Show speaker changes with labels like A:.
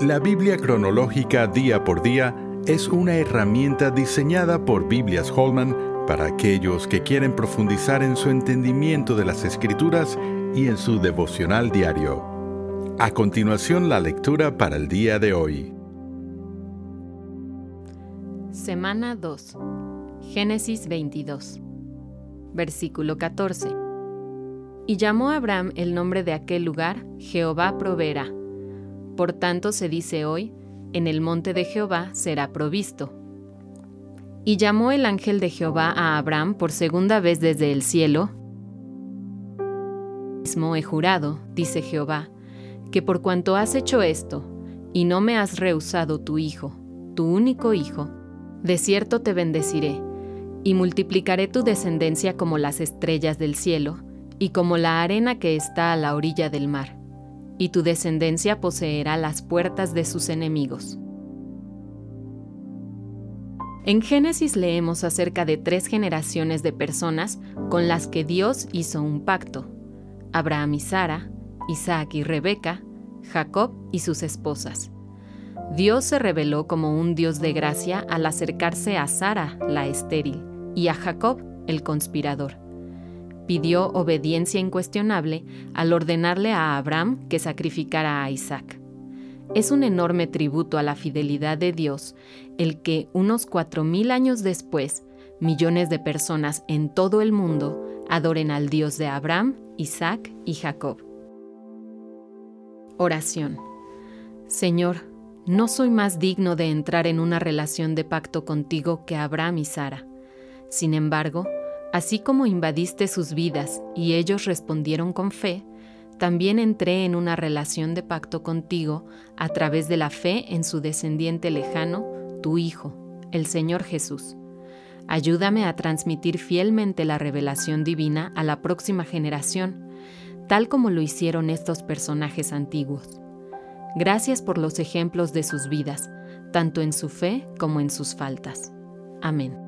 A: La Biblia cronológica día por día es una herramienta diseñada por Biblias Holman para aquellos que quieren profundizar en su entendimiento de las escrituras y en su devocional diario. A continuación la lectura para el día de hoy.
B: Semana 2. Génesis 22. Versículo 14. Y llamó Abraham el nombre de aquel lugar, Jehová proveerá. Por tanto se dice hoy, en el monte de Jehová será provisto. Y llamó el ángel de Jehová a Abraham por segunda vez desde el cielo. Mismo he jurado, dice Jehová, que por cuanto has hecho esto, y no me has rehusado tu hijo, tu único hijo, de cierto te bendeciré, y multiplicaré tu descendencia como las estrellas del cielo, y como la arena que está a la orilla del mar, y tu descendencia poseerá las puertas de sus enemigos. En Génesis leemos acerca de tres generaciones de personas con las que Dios hizo un pacto, Abraham y Sara, Isaac y Rebeca, Jacob y sus esposas. Dios se reveló como un Dios de gracia al acercarse a Sara, la estéril, y a Jacob, el conspirador pidió obediencia incuestionable al ordenarle a Abraham que sacrificara a Isaac. Es un enorme tributo a la fidelidad de Dios el que unos cuatro mil años después, millones de personas en todo el mundo adoren al Dios de Abraham, Isaac y Jacob. Oración. Señor, no soy más digno de entrar en una relación de pacto contigo que Abraham y Sara. Sin embargo, Así como invadiste sus vidas y ellos respondieron con fe, también entré en una relación de pacto contigo a través de la fe en su descendiente lejano, tu Hijo, el Señor Jesús. Ayúdame a transmitir fielmente la revelación divina a la próxima generación, tal como lo hicieron estos personajes antiguos. Gracias por los ejemplos de sus vidas, tanto en su fe como en sus faltas. Amén.